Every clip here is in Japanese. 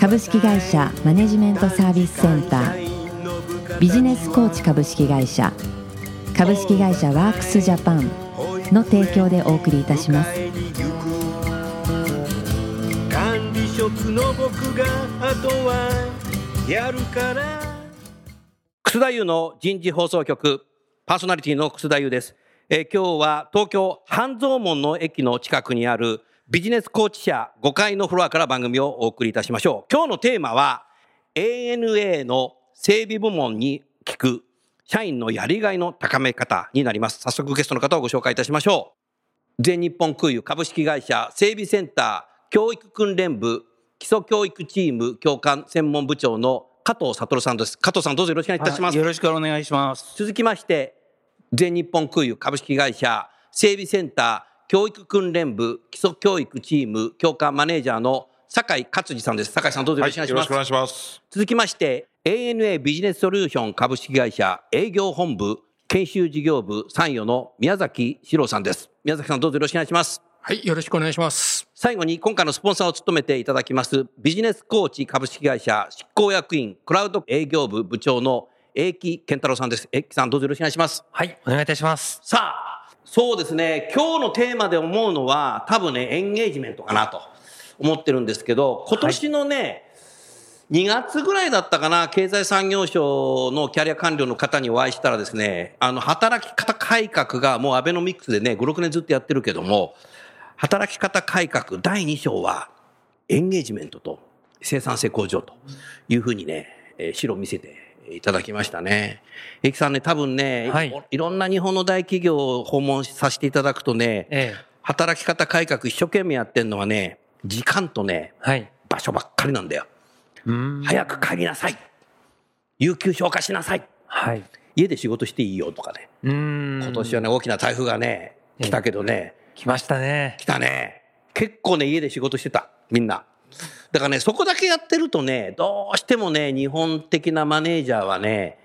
株式会社マネジメントサービスセンター。ビジネスコーチ株式会社。株式会社ワークスジャパンの提供でお送りいたします。管理職の僕があとはやるから。楠田優の人事放送局。パーソナリティの楠田優です、えー今日は東京半蔵門の駅の近くにあるビジネスコーチ社5階のフロアから番組をお送りいたしましょう。今日のテーマは ANA の整備部門に聞く社員のやりがいの高め方になります。早速ゲストの方をご紹介いたしましょう。全日本空輸株式会社整備センター教育訓練部基礎教育チーム教官専門部長の加藤悟さんです。加藤さんどうぞよろしくお願いいたします、よろしくお願いします。続きまして全日本空輸株式会社整備センター教育訓練部基礎教育チーム教官マネージャーの酒井勝次さんです酒井さんどうぞよろしくお願いします、よろしくお願いします。続きまして ANA ビジネスソリューション株式会社営業本部研修事業部参与の宮崎史郎さんです宮崎さんどうぞよろしくお願いしますはい、よろしくお願いします。最後に今回のスポンサーを務めていただきますビジネスコーチ株式会社執行役員クラウド営業部部長の英木健太郎さんです英木さんどうぞよろしくお願いしますはい、お願いいたします。さあそうですね。今日のテーマで思うのは多分ねエンゲージメントかなと思ってるんですけど今年のね、2月ぐらいだったかな、経済産業省のキャリア官僚の方にお会いしたらですね、あの、働き方改革がもうアベノミックスでね、5、6年ずっとやってるけども、働き方改革第2章は、エンゲージメントと生産性向上というふうにね、えー資料を見せていただきましたね。エキさんね、多分ね、はいい、いろんな日本の大企業を訪問させていただくとね、ええ働き方改革一生懸命やってんのはね、時間とね、はい。場所ばっかりなんだよ。うん。早く帰りなさい。有給消化しなさい。はい。家で仕事していいよとかね。うん。今年はね、大きな台風がね、来たけどね、来ましたね。来たね。結構ね、家で仕事してた。みんな。だからね、そこだけやってるとね、どうしてもね、日本的なマネージャーはね、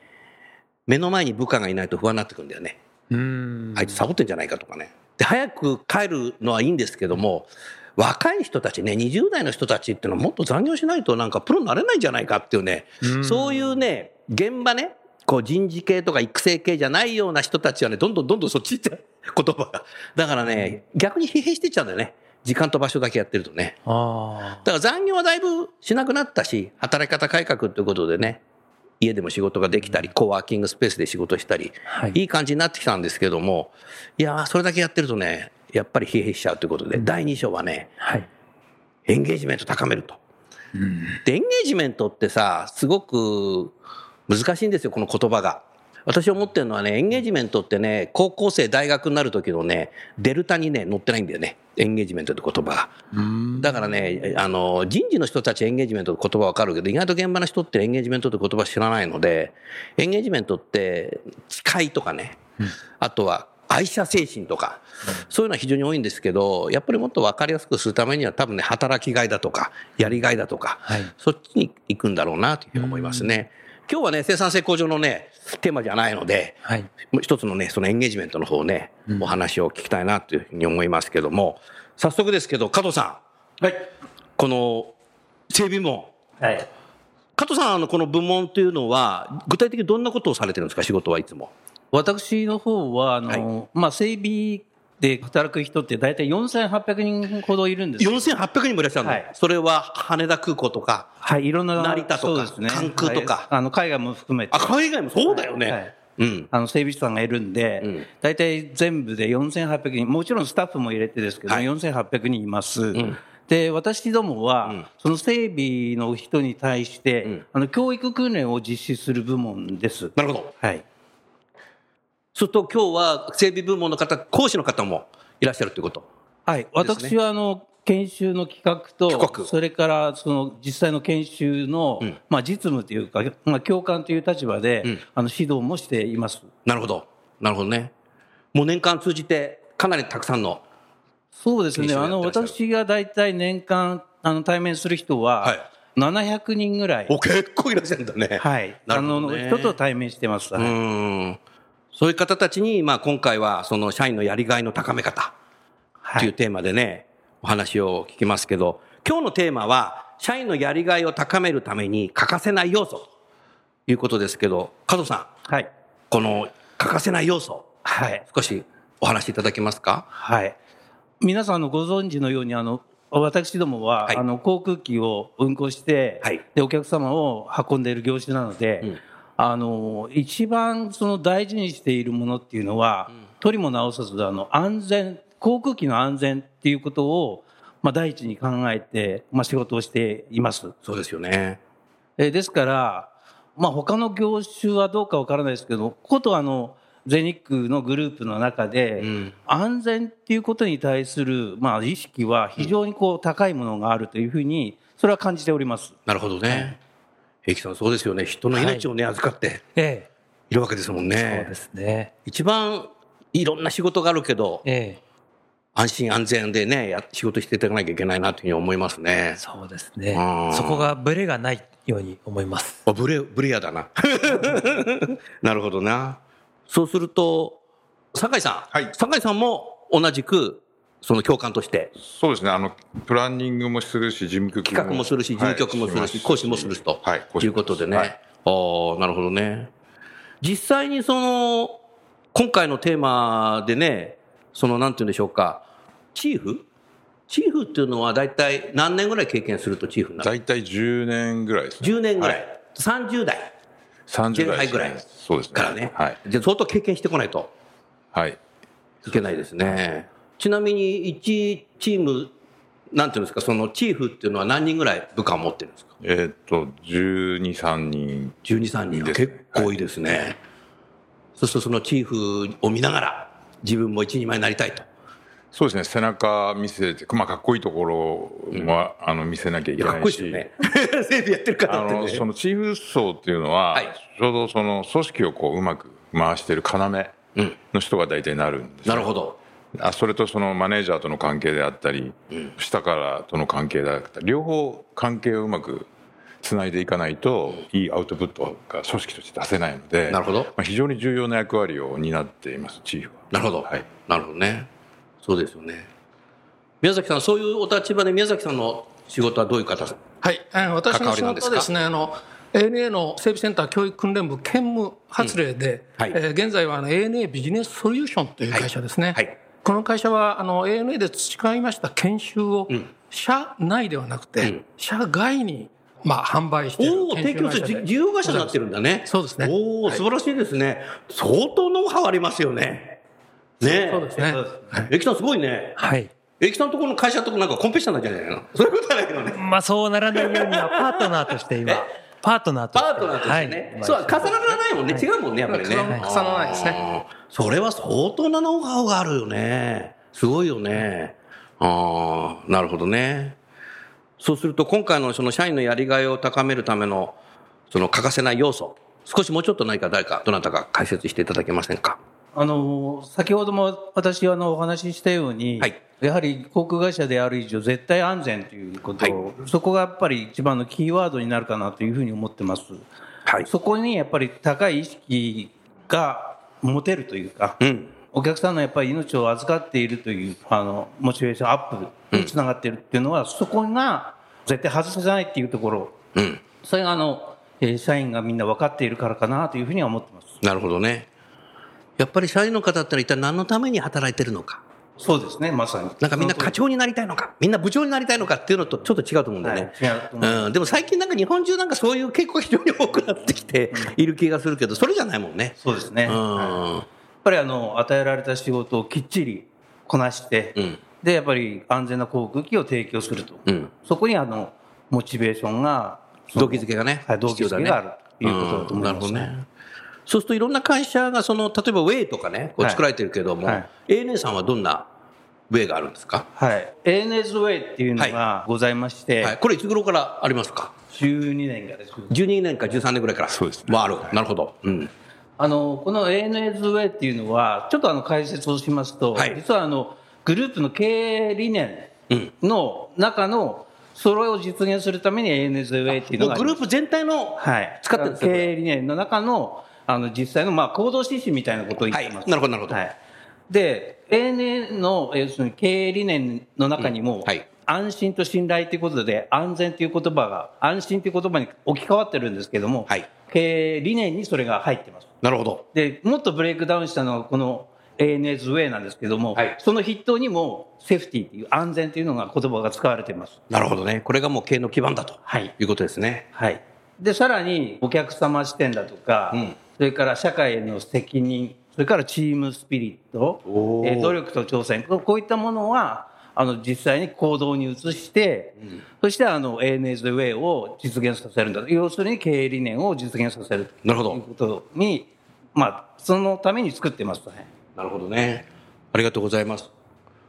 目の前に部下がいないと不安になってくるんだよね。うん。あいつサボってんじゃないかとかね。で、早く帰るのはいいんですけども、若い人たちね、20代の人たちっていうのはもっと残業しないとなんかプロになれないんじゃないかっていうね、うんそういうね、現場ね、こう人事系とか育成系じゃないような人たちはね、どんどんどんどんそっち行って、言葉が。だからね、逆に疲弊してっちゃうんだよね。時間と場所だけやってるとね。あだから残業はだいぶしなくなったし、働き方改革ということでね、家でも仕事ができたり、コワーキングスペースで仕事したり、あ。はい。いい感じになってきたんですけども、いやーそれだけやってるとね、やっぱり疲弊しちゃうということで、第2章はね、はい。エンゲージメント高めると。で、エンゲージメントってさ、すごく難しいんですよ、この言葉が。私思ってるのはね、エンゲージメントってね、高校生、大学になる時のね、デルタにね、載ってないんだよね。エンゲージメントって言葉が。うん。だからね、あの、人事の人たちエンゲージメントって言葉わかるけど、意外と現場の人ってエンゲージメントって言葉知らないので、エンゲージメントって、誓いとかね、あとは愛社精神とか、そういうのは非常に多いんですけど、やっぱりもっとわかりやすくするためには多分ね、働きがいだとか、やりがいだとか、はいそっちに行くんだろうなというふうに思いますね。今日はね、生産性向上のね、テーマじゃないので、はい。もう一つのね、そのエンゲージメントの方をね、お話を聞きたいなというふうに思いますけども、早速ですけど、加藤さん。はい。この整備部門。はい。加藤さん、あの、この部門というのは、具体的にどんなことをされてるんですか、仕事はいつも。私の方はあの、まあ、整備で働く人って大体4800人ほどいるんですよ。4800人もいらっしゃるの、はい。それは羽田空港とか、はい、いろんな成田とかね。関空とか？はい。あの海外も含めて。あ、海外もそうだよね。はい。うん。あの整備士さんがいるんで、うん。大体全部で4800人、もちろんスタッフも入れてですけど、はい。4800人います。ん。で、私どもは、うん。その整備の人に対して、うん。あの教育訓練を実施する部門です。なるほど。はい。すると今日は整備部門の方、講師の方もいらっしゃるということ。はい。私は、あの、研修の企画と、それからその実際の研修の、うんまあ、実務というか、まあ、教官という立場で、うんあの指導もしています。なるほど。なるほどね。もう年間通じて、かなりたくさんの。そうですね、あの私が大体年間あの対面する人は、はい700人ぐらい、お、結構いらっしゃるんだね。はい、なあの人と対面してます。うはいん。そういう方たちに、まあ今回は、その社員のやりがいの高め方はい、っていうテーマでね、お話を聞きますけど、今日のテーマは、社員のやりがいを高めるために欠かせない要素ということですけど、加藤さん、はい、この欠かせない要素、はい、少しお話しいただけますか？はい。皆さんのご存知のように、あの、私どもは、はい。あの、航空機を運航して、はい。で、お客様を運んでいる業種なので、うんあの、一番その大事にしているものっていうのは、取りも直さず、あの、安全、航空機の安全っていうことを、まあ、第一に考えて、まあ、仕事をしています。そうですよね。えーですから、まあ、他の業種はどうかわからないですけど、ことあの、全日空のグループの中で、うん安全っていうことに対する、まあ、意識は非常にこう高いものがあるというふうに、それは感じております。なるほどね。平木さん、そうですよね。人の命をね、預かってえいるわけですもんえ、ね。そうですね。一番いろんな仕事があるけど、ええ、安心安全でね、や仕事していかなきゃいけないなというふうに思いますね。そうですうねん。そこがブレがないように思います。あブレ、ブレアだな。なるほどな。そうすると、酒井さん。はい酒井さんも同じく、その教官として、そうですね、あの、プランニングもするし、事務局企画もするし、事務局もするし、講師もするしと。はい、いうことでね。はいああ、なるほどね。実際にその、今回のテーマでね、その、なんて言うんでしょうか、チーフ？チーフっていうのは大体何年ぐらい経験するとチーフになる？大体10年ぐらいですね。10年ぐらい。はい30代30代ぐらいそうですね。からね。はい。じゃあ相当経験してこないとはい。いけないですね。ちなみに1チーム、なんていうんですか、そのチーフっていうのは何人ぐらい部下を持ってるんですか？えーっと、12、3人。12、3人ですね結構多いですね。そうするとそのチーフを見ながら自分も一人前になりたいと。そうですね、背中見せて、まあ、かっこいいところも、あの、見せなきゃいけないし。か ってるあの。そのチーフ層っていうのは、はいちょうどその組織をこう、うまく回してる要うん。の人が大体なるんですよなるほど。あそれとそのマネージャーとの関係であったり、うん。下からとの関係であったり両方関係をうまくつないでいかないと、いいアウトプットが組織として出せないのでなるほど。まあ、非常に重要な役割を担っていますチーフは。なるほど。はい、なるほどね。そうですよね。宮崎さん、そういうお立場で宮崎さんの仕事はどういう方はい、私関の仕事はですね、あの ANA の整備センター教育訓練部兼務発令で、うん。はい。えー現在はあの ANA ビジネスソリューションという会社ですね。はい。はいこの会社はあの ANA で培いました研修をん社内ではなくて、うん社外にまあ販売しているおお、提供するじ事業会社になってるんだね。そうですねおお、素晴らしいですね。相当ノウハウありますよね。ねそうですね。えきさんすごいね。はい。えきさんとこの会社とこなんかコンペしたんじゃないのそういうことはないけどね。まあそうならないようにはパートナーとして今、パートナーとして。パートナーとしてね。はいそう、重ならないもんね。違うもんね、やっぱりね。重ならないですね。それは相当なノウハウがあるよね。すごいよね。ああ、なるほどね。そうすると、今回のその社員のやりがいを高めるための、その欠かせない要素、少しもうちょっと何か誰か、どなたか解説していただけませんか？あの先ほども私あのお話ししたように、はいやはり航空会社である以上絶対安全ということを、はいそこがやっぱり一番のキーワードになるかなというふうに思ってます。はい。そこにやっぱり高い意識が持てるというか、うん。お客さんのやっぱり命を預かっているというあのモチベーションアップにつながっているっていうのは、そこが絶対外せないっていうところ、うん。それがあの、えー社員がみんな分かっているからかなというふうには思ってます。なるほどね。やっぱり社員の方ってのは一体何のために働いてるのか。そうですね、まさに。なんかみんな課長になりたいのか、みんな部長になりたいのかっていうのとちょっと違うと思うんだよね。はい違うん、でも最近なんか日本中なんかそういう傾向が非常に多くなってきている気がするけど、それじゃないもんね。そうですね。うはいん。やっぱりあの与えられた仕事をきっちりこなして、うんでやっぱり安全な航空機を提供すると、うん。そこにあのモチベーションが、動機づけがね。はい、動機づけがあるということだと思います、うんなるほどね。そうするといろんな会社がその、例えばウェイとかね、こうはい作られてるけども、はい。ANA さんはどんなウェイがあるんですか、はい。ANS ウェイっていうのがございまして、はい、これいつ頃からありますか？12年がです。12年か13年ぐらいから。そうですね。はある、なるほど、うん、あの、このェイっていうのは、ちょっとあの解説をしますと、はい。実はあの、グループの経営理念の中の、それを実現するためにェイっていうのがグループ全体のはい、使ってるんです経営理念の中のあの実際のまあ行動指針みたいなことを言ってます。はい。なるほどなるほど。はい、で、ANA の要するに経営理念の中にも、うんはい。安心と信頼ということで、安全という言葉が、安心という言葉に置き換わってるんですけども、はい。経営理念にそれが入ってます。なるほど。で、もっとブレイクダウンしたのがこの ANS ウェイなんですけども、はい。その筆頭にもセーフティーっていう安全というのが言葉が使われています。なるほどね。これがもう経営の基盤だとはい。いうことですね。はい。で、さらにお客様視点だとか、うんそれから社会への責任、それからチームスピリットえー努力と挑戦、ここういったものは、あの、実際に行動に移して、そしてあの、ウェイを実現させるんだ。要するに経営理念を実現させる。なるほどということに、まあ、そのために作ってますね。なるほどね。ありがとうございます。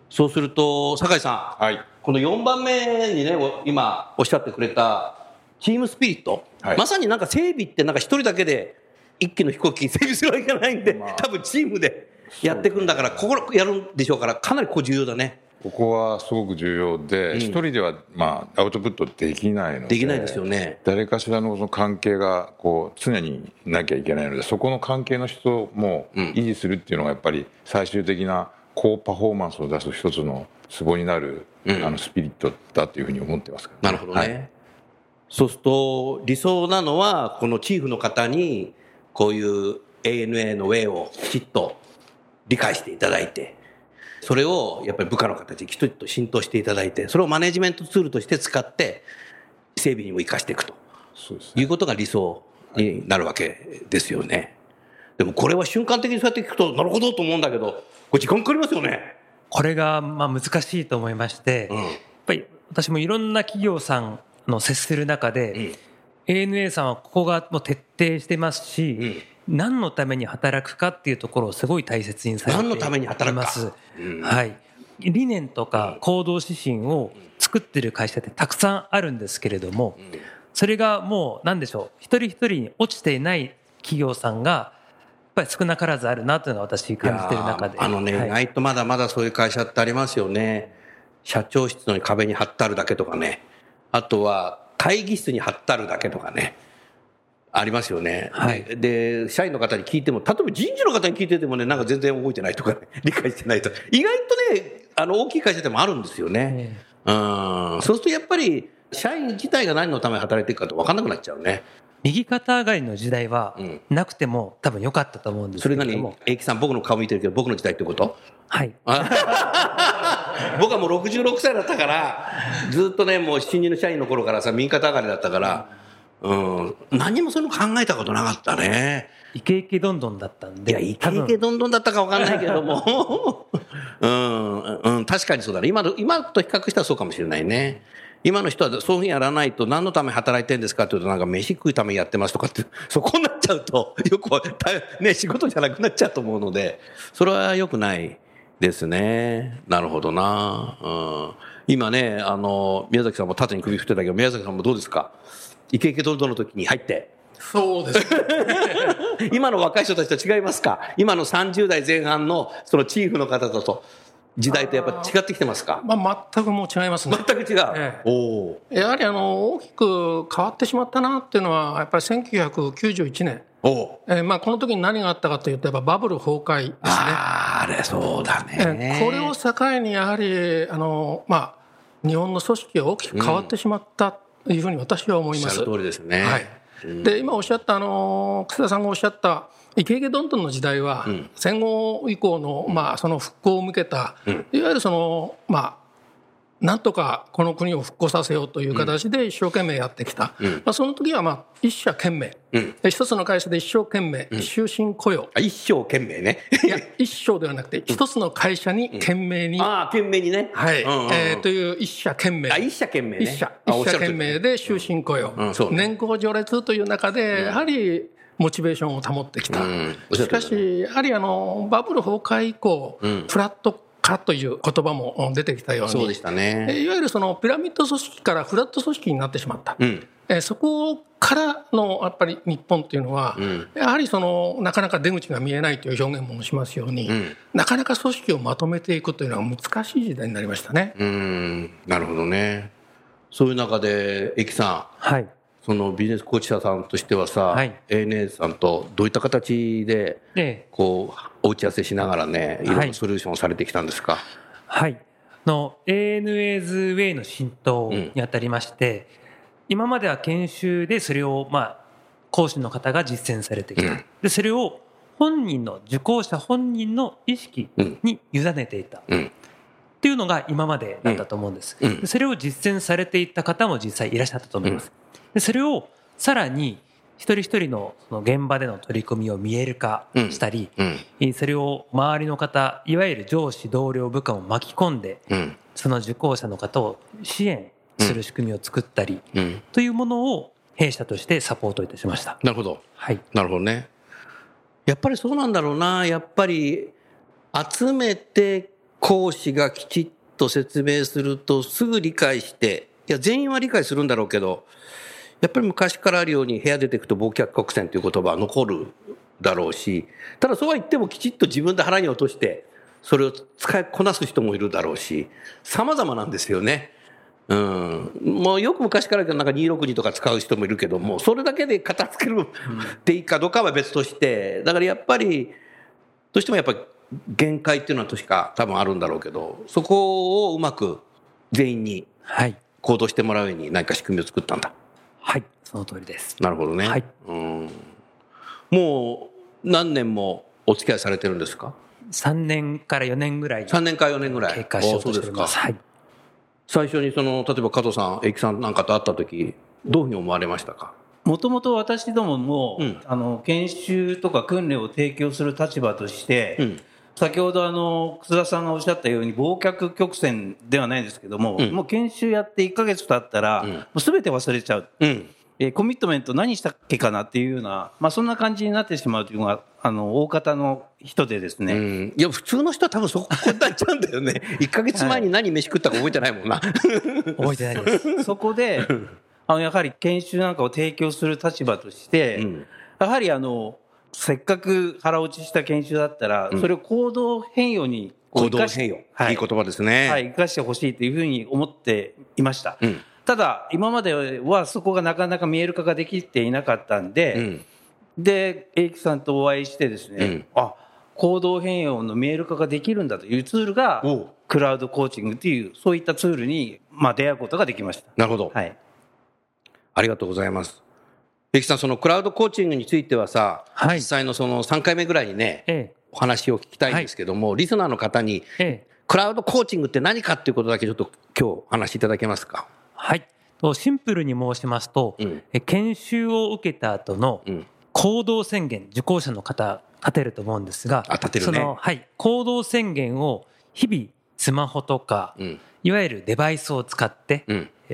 そうすると酒井さん。はい。この4番目にねお今おっしゃってくれたチームスピリット、はい。まさになんか整備ってなんか一人だけで一機の飛行機整備するわけじゃないんで、多分チームでやっていくんだからここやるんでしょうからかなりここ重要だね。ここはすごく重要で、一人では、まあ、アウトプットできないのでできないですよね。誰かしらのその関係がこう常になきゃいけないのでそこの関係の人もうん。維持するっていうのがやっぱり最終的な高パフォーマンスを出す一つのツボになる、うん。あのスピリットだというふうに思ってますから。なるほどね、はい。そうすると理想なのはこのチーフの方にこういう ANA のウェイをきちっと理解していただいてそれをやっぱり部下の形にきちっと浸透していただいてそれをマネジメントツールとして使って整備にも生かしていくとね。いうことが理想になるわけですよね。でもこれは瞬間的にそうやって聞くとなるほどと思うんだけどこれ時間かかりますよね。これがまあ難しいと思いまして、うん。やっぱり私もいろんな企業さんの接する中で、ANA さんはここがもう徹底してますし、何のために働くかっていうところをすごい大切にされてい何のために働くかます。うんはい。理念とか行動指針を作ってる会社ってたくさんあるんですけれども、それがもう何でしょう、一人一人に落ちていない企業さんが、やっぱり少なからずあるなというのは私感じてる中で。あのね、はい意外とまだまだそういう会社ってありますよね。社長室の壁に貼ってあるだけとかね。あとは会議室に貼ってあるだけとかね。ありますよね。はいでで、社員の方に聞いても、例えば人事の方に聞いててもね、なんか全然動いてないとかね、理解してないと。意外とね、あの、大きい会社でもあるんですよね。えうん。そうするとやっぱり、社員自体が何のために働いていくかって分かんなくなっちゃうね。右肩上がりの時代はうんなくても多分良かったと思うんですそれ何けれども、英樹さん、僕の顔見てるけど、僕の時代ってこと？はい。あ僕はもう66歳だったから、ずっとね、もう新入の社員の頃からさ、右肩上がりだったから、うん、何もそういうの考えたことなかったね。イケイケどんどんだったんで、いや、イケイケどんどんだったかわかんないけども、うん、うん、確かにそうだね。今の、今と比較したらそうかもしれないね。今の人はそういうふうにやらないと何のために働いてるんですかって言うとなんか飯食うためにやってますとかって、そこになっちゃうと、よくね、仕事じゃなくなっちゃうと思うので、それは良くないですね。なるほどな。うん、今ね、あの、宮崎さんも縦に首振ってたけど、宮崎さんもどうですか？イケイケどんどんの時に入って。そうですね。今の若い人たちと違いますか？今の30代前半のそのチーフの方だと時代とやっぱ違ってきてますか？まあ、全くもう違いますね。全く違う。ええおおやはりあの大きく変わってしまったなっていうのは、やっぱり1991年、おおえーまあ、この時に何があったかというと、やっぱバブル崩壊ですね。あれ、そうだえねー。これを境に、やはりあの、まあ、日本の組織が大きく変わってしまったというふうに私は思います。おっしゃる通りですね。はいで今おっしゃったあの楠田さんがおっしゃったイケイケどんどんの時代は、戦後以降の,、まあその復興を向けた、いわゆるそのまあなんとかこの国を復興させようという形で一生懸命やってきた、まあ、その時はまあ一社懸命、で一つの会社で一生懸命、終身雇用。あ一生懸命ね。いや一生ではなくて一つの会社に懸命に、ああ、懸命にね。はい。うんうんうん。えーという一社懸命。あ、一社懸命ね。一社、あ一社懸命で終身雇用、年功序列という中で、やはりモチベーションを保ってきた、うんしかし、やはりあのバブル崩壊以降、フラット化という言葉も出てきたように、そうでしたえね。いわゆるそのピラミッド組織からフラット組織になってしまった。うん。えーそこからのやっぱり日本っていうのは、んやはりそのなかなか出口が見えないという表現もしますように、んなかなか組織をまとめていくというのは難しい時代になりましたね。うーん。なるほどね。そういう中で、駅さん、はい。そのビジネスコーチ者さんとしてはさ、はい ANA さんとどういった形で、で、こう、お打ち合わせしながらね、いろんはないソリューションをされてきたんですか？はい。の ANA's Way の浸透にあたりまして、今までは研修でそれを、まあ、講師の方が実践されてきた。うんで、それを本人の、受講者本人の意識に委ねていた。うん。っていうのが今までだったと思うんです。うんそれを実践されていった方も実際いらっしゃったと思います。でそれをさらに一人一人のその現場での取り組みを見える化したり、それを周りの方、いわゆる上司、同僚、部下も巻き込んで、うん。その受講者の方を支援する仕組みを作ったり、うん。というものを弊社としてサポートいたしました。なるほど。はい。なるほどね。やっぱりそうなんだろうな。やっぱり集めて講師がきちっと説明するとすぐ理解して、いや全員は理解するんだろうけど、やっぱり昔からあるように部屋出ていくと忘却曲線という言葉は残るだろうし、ただそうは言ってもきちっと自分で腹に落として、それを使いこなす人もいるだろうし、様々なんですよね。うん、もうよく昔からなんか262とか使う人もいるけども、それだけで片付けるっていいかどうかは別として、だからやっぱり、どうしてもやっぱり限界っていうのは確か多分あるんだろうけど、そこをうまく全員にはい。行動してもらうように何か仕組みを作ったんだ。はい。その通りです。なるほどね。はいうん。もう何年もお付き合いされてるんですか？3年から4年ぐらい ?3 年か4年ぐらい。経過しようとしております。あそうですかはい。最初にその、例えば加藤さん、英樹さんなんかと会った時、どういうふうに思われましたか？もともと私どもも、うんあの研修とか訓練を提供する立場として、うん先ほどあの楠田さんがおっしゃったように忘却曲線ではないですけども、うんもう研修やって1ヶ月経ったら、うんもう全て忘れちゃう、うん。えーコミットメント何したっけかなっていうような、まあ、そんな感じになってしまうというのがあの大方の人でですね、うん。いや、普通の人は多分そこになっちゃうんだよね。1ヶ月前に何飯食ったか覚えてないもんな。覚えてないです。そこであのやはり研修なんかを提供する立場として、うんやはりあのせっかく腹落ちした研修だったら、それを行動変容に行動変容。はいいい言葉ですね。はい、生かしてほしいというふうに思っていました。うん。ただ、今まではそこがなかなか見える化ができていなかったんで、うん。で、英樹さんとお会いしてですね、うんあ、行動変容の見える化ができるんだというツールがクラウドコーチングという、そういったツールに、まあ、出会うことができました。なるほど。はい。ありがとうございます。英樹さん、そのクラウドコーチングについてはさ、はい実際のその3回目ぐらいにね、えお話を聞きたいんですけども、リスナーの方に、え。ええ。クラウドコーチングって何かっていうことだけちょっと今日お話しいただけますか？はい。とシンプルに申しますと、うんえ研修を受けた後のうん。行動宣言、受講者の方、立てると思うんですが、あ立てるねその、はい。行動宣言を日々、スマホとか、うん。いわゆるデバイスを使って、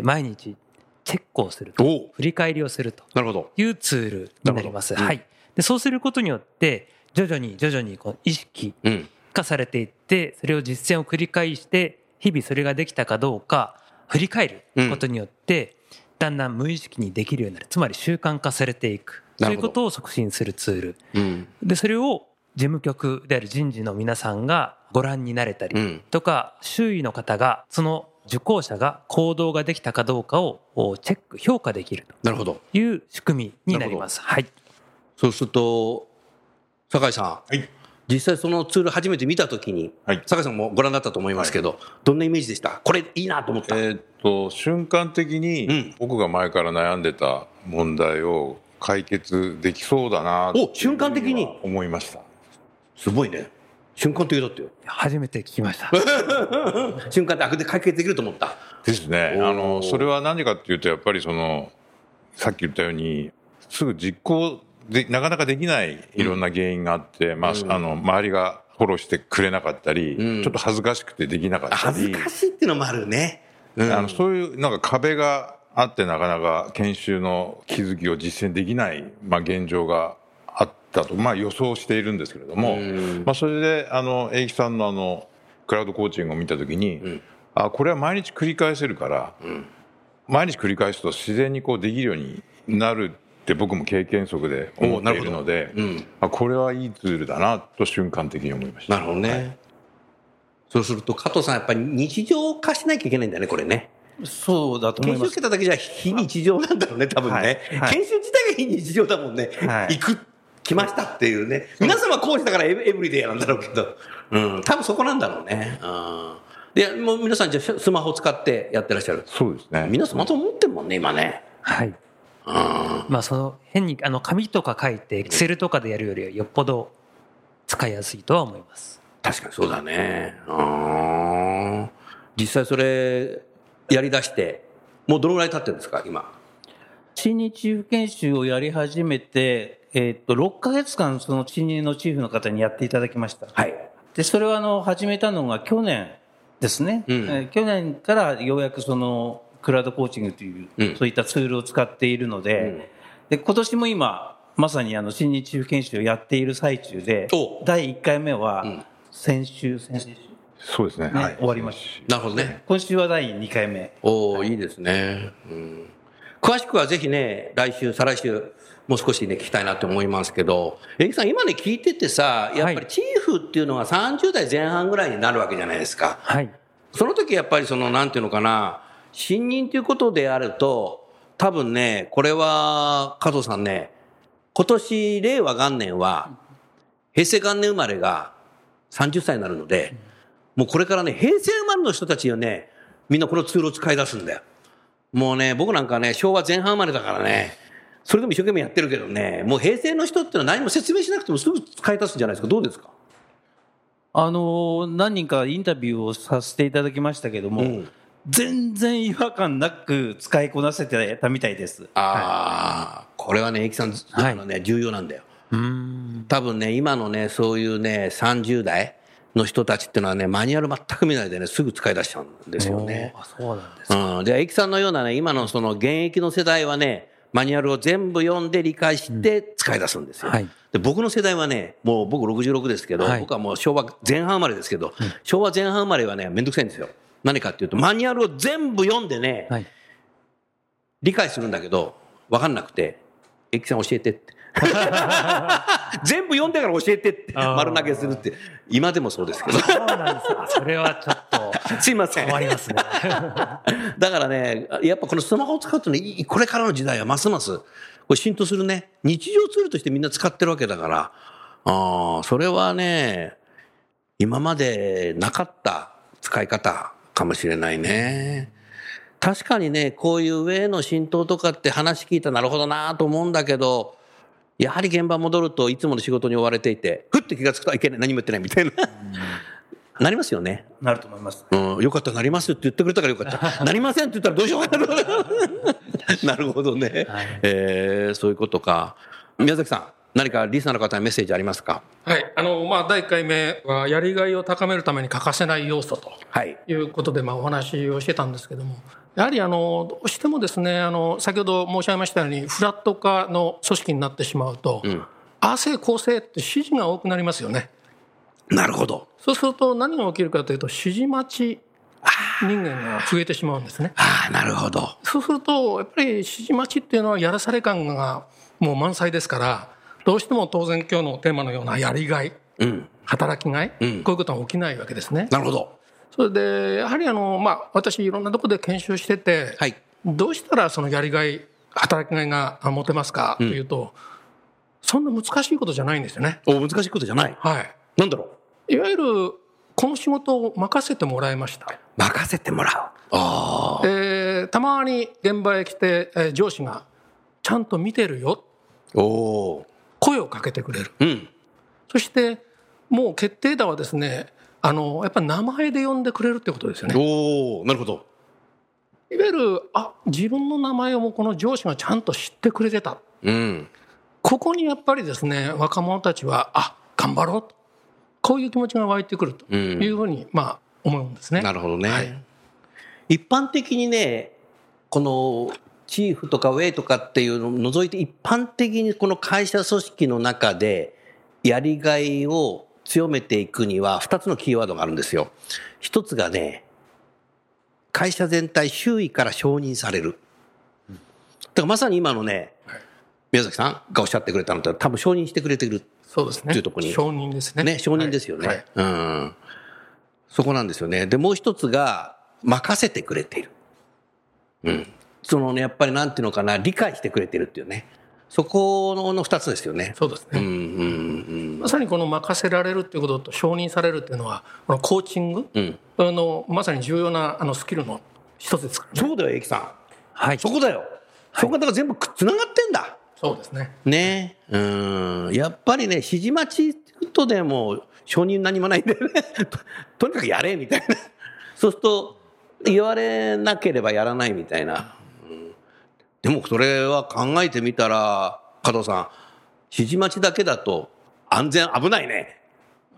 毎日チェックをすると、振り返りをするとなるほど。いうツールになります。はい。で、そうすることによって、徐々に徐々にこう意識うん。化されていって、それを実践を繰り返して、日々それができたかどうか、振り返ることによって、だんだん無意識にできるようになる。つまり習慣化されていく。そういうことを促進するツール。うん。で、それを事務局である人事の皆さんがご覧になれたり、うんとか、周囲の方が、その受講者が行動ができたかどうかをおチェック、評価できるなるほど。という仕組みになります。はい。そうすると、酒井さん。はい実際そのツール初めて見たときに、はい酒井さんもご覧になったと思いますけど、どんなイメージでした？これいいなと思った。えーっと瞬間的うんに僕が前から悩んでた問題を解決できそうだなお瞬間的に？思いましたすごいね。瞬間的だったよ。初めて聞きました。瞬間で悪で解決できると思った。ですねあのそれは何かっていうとやっぱりそのさっき言ったようにすぐ実行でなかなかできないいろんな原因があって、まあ、あの周りがフォローしてくれなかったり、うんちょっと恥ずかしくてできなかった恥ずりかしいっていうのもあるね。うんあのそういうなんか壁があってなかなか研修の気づきを実践できない、まあ、現状がたと、まあ、予想しているんですけれども、うんまあ、それであの英樹さんのあのクラウドコーチングを見た時に、あこれは毎日繰り返せるから、毎日繰り返すと自然にこうできるようになるって僕も経験則で思っているので、あこれはいいツールだなと瞬間的に思いました。なるほどね。そうすると、加藤さん、やっぱり日常化しなきゃいけないんだよね、これね。そうだと思います研修受け。ただけじゃ非日常なんだろうね、多分ね。はいはい研修自体が非日常だもんね。はい行く、来ましたっていうね。皆様講師だからエブリデイなんだろうけど。うん、多分そこなんだろうね。うん。で、もう皆さんじゃあスマホ使ってやってらっしゃる。そうですね。皆さんまた持ってるもんね、今ね。はい。まあその変にあの紙とか書いてエクセルとかでやるよりはよっぽど使いやすいとは思います。確かにそうだね。うん。実際それ、やり出して、もうどのぐらい経ってるんですか、今？新日チーフ研修をやり始めて、えーっと、6ヶ月間、その新日のチーフの方にやっていただきました。はい。で、それはあの、始めたのが去年ですね。うんえー去年からようやくその、クラウドコーチングという、うんそういったツールを使っているので、で、今年も今、まさにあの、新日チーフ研修をやっている最中でお、第1回目はん、先週、先々週、ね、そうですね。はい。終わりましなるほどね。今週は第2回目。おおいいですね。うん。詳しくはぜひね、来週、再来週、もう少しね、聞きたいなと思いますけど、えぎさん、今ね、聞いててさ、やっぱりチーフっていうのが30代前半ぐらいになるわけじゃないですか。はい。その時やっぱりその、なんていうのかな、新任ということであると、多分ね、これは、加藤さんね、今年、令和元年は、平成元年生まれが30歳になるので、もうこれからね、平成生まれの人たちはね、みんなこのツールを使い出すんだよ。もうね、僕なんかね、昭和前半生まれだからね、それでも一生懸命やってるけどね、もう平成の人ってのは何も説明しなくてもすぐ使い出すんじゃないですか？どうですか？あの、何人かインタビューをさせていただきましたけども、うん全然違和感なく使いこなせてたみたいです。ああ、これはね、エキさん、あのね、重要なんだよ。うん。多分ね、今のね、そういうね、30代の人たちっていうのはね、マニュアル全く見ないでね、すぐ使い出しちゃうんですよね。あ、そうなんです。うん。で、エキさんのようなね、今のその現役の世代はね、マニュアルを全部読んで理解して使い出すんですよ。はいで僕の世代はね、もう僕66ですけど、はい僕はもう昭和前半生まれですけど、昭和前半生まれはね、めんどくさいんですよ。何かっていうと、マニュアルを全部読んでね、はい。理解するんだけど、分かんなくて、エキさん教えてって。全部読んでから教えてって、丸投げするって。今でもそうですけど。そうなんですよ。それはちょっと すいません。困りますね。だからね、やっぱこのスマホを使うとね、いこれからの時代はますます、これ浸透するね、日常ツールとしてみんな使ってるわけだから、ああ、それはね、今までなかった使い方かもしれないね。確かにね、こういう上への浸透とかって話聞いたらなるほどなと思うんだけど、やはり現場戻るといつもの仕事に追われていて、ふって気がつくと、あいけない、何も言ってないみたいな。なりますよね。なると思います。うん、よかった、なりますって言ってくれたからよかった。なりませんって言ったらどうしようかな。なるほどね。えーそういうことか。宮崎さん、何かリスナーの方にメッセージありますか？はい。あの、まあ、第1回目は、やりがいを高めるために欠かせない要素とはい。いうことで、まあ、お話をしてたんですけども、やはり、あの、どうしてもですね、あの、先ほど申し上げましたように、フラット化の組織になってしまうと、んああせい、こうせいって指示が多くなりますよね。なるほど。そうすると、何が起きるかというと、指示待ち人間が増えてしまうんですね。ああ、なるほど。そうすると、やっぱり指示待ちっていうのはやらされ感がもう満載ですから、どうしても当然今日のテーマのようなやりがい、うん。働きがい、うんこういうことが起きないわけですね。なるほど。それで、やはりあの、まあ、私いろんなところで研修してて、はい。どうしたらそのやりがい、働きがいが持てますかというと、そんな難しいことじゃないんですよね。お、難しいことじゃない。はい。なんだろう。いわゆる、この仕事を任せてもらいました。任せてもらう。ああ。えーたまに現場へ来て、えー上司が、ちゃんと見てるよ、おお声をかけてくれる。ー。うん。そして、もう決定打はですね、あの、やっぱり名前で呼んでくれるってことですよね。おおなるほど。いわゆる、あ、自分の名前をもうこの上司がちゃんと知ってくれてた。うん。ここにやっぱりですね、若者たちは、あ、頑張ろうと。こういう気持ちが湧いてくるとうんいうふうに、まあ、思うんですね。なるほどね。はい一般的にね、このチーフとかウェイとかっていうのを除いて、一般的にこの会社組織の中で、やりがいを強めていくには2つのキーワードがあるんですよ。一つがね、会社全体周囲から承認される。だからまさに今のね、宮崎さんがおっしゃってくれたのって多分承認してくれてるそうですね。っていうところに承認ですね。ね、承認ですよね。はいうん。そこなんですよね。で、もう一つが、任せてくれている。うん。そのね、やっぱりなんていうのかな、理解してくれてるっていうね。そこのの二つですよね。そうですね。うん、うん、まさにこの任せられるっていうことと承認されるっていうのは、このコーチング、うん。あのまさに重要なあのスキルの一つですからね。そうだよ、エキさん。はいそこだよ。そこがだから全部つながってんだ。そうですね。ね。うん。やっぱりね、指示待ちとでも承認何もないんだよね。と とにかくやれ、みたいな。そうすると、言われなければやらないみたいな。うんでもそれは考えてみたら、加藤さん、指示待ちだけだと安全危ないね。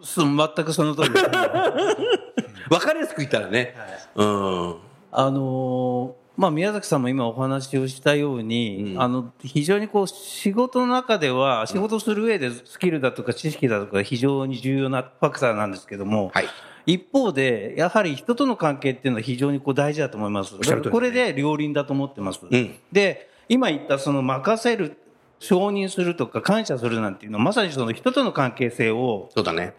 そう全くその通りです。わかりやすく言ったらね。うん。あのーまあ、宮崎さんも今お話をしたように、うんあの非常にこう仕事の中では仕事する上でスキルだとか知識だとか非常に重要なファクターなんですけども、はい。一方でやはり人との関係っていうのは非常にこう大事だと思いますねこれで両輪だと思ってます。うん。で今言ったその任せる承認するとか感謝するなんていうのはまさにその人との関係性をそうだね。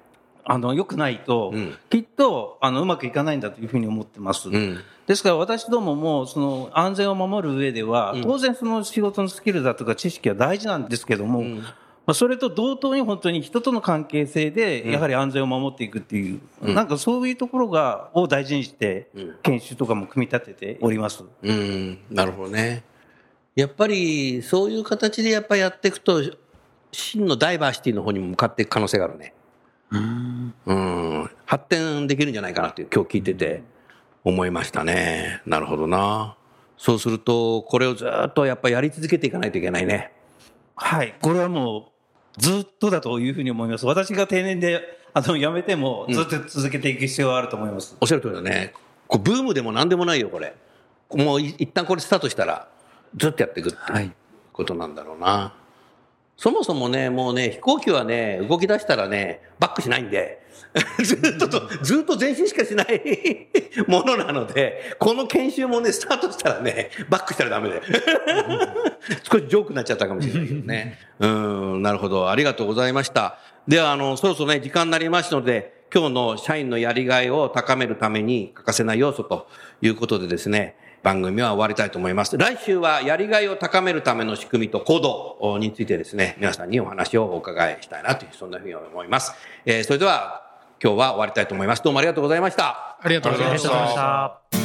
あの良くないと、うんきっとあのうまくいかないんだというふうに思ってます。うん。ですから私どももその安全を守る上では、うん当然その仕事のスキルだとか知識は大事なんですけども、んまあ、それと同等に本当に人との関係性でうんやはり安全を守っていくっていう、うんなんかそういうところがを大事にしてうん研修とかも組み立てております。うん、なるほどね。やっぱり、そういう形でやっぱやっていくと、真のダイバーシティの方にも向かっていく可能性があるね。うん。発展できるんじゃないかなって今日聞いてて思いましたね。なるほどな。そうすると、これをずっとやっぱやり続けていかないといけないね。はい。これはもうずっとだというふうに思います。私が定年であの辞めてもずっと続けていく必要があると思います。おっしゃる通りだね。こうブームでも何でもないよ、これ。もうい一旦これスタートしたら、ずっとやっていくっていうことなんだろうな。そもそもね、もうね、飛行機はね、動き出したらね、バックしないんで、ずっとと、ずっと前進しかしない ものなので、この研修もね、スタートしたらね、バックしたらダメで。少しジョークになっちゃったかもしれないけどね。うん、なるほど。ありがとうございました。では、あの、そろそろね、時間になりましたので、今日の社員のやりがいを高めるために欠かせない要素ということでですね、番組は終わりたいと思います。来週はやりがいを高めるための仕組みと行動についてですね、皆さんにお話をお伺いしたいなという、そんなふうに思います。えーそれでは、今日は終わりたいと思います。どうもありがとうございました。ありがとうございました。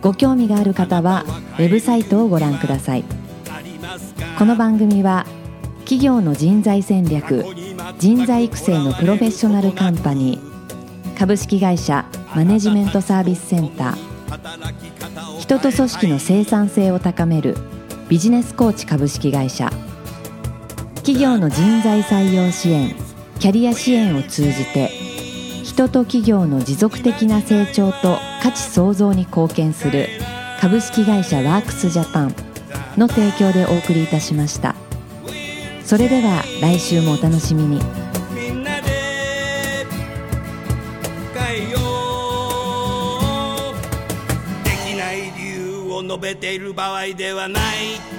ご興味がある方はウェブサイトをご覧ください。この番組は企業の人材戦略人材育成のプロフェッショナルカンパニー株式会社マネジメントサービスセンター人と組織の生産性を高めるビジネスコーチ株式会社企業の人材採用支援キャリア支援を通じて人と企業の持続的な成長と価値創造に貢献する株式会社ワークスジャパンの提供でお送りいたしました。それでは来週もお楽しみに。みんなで変えよう。できない理由を述べている場合ではない。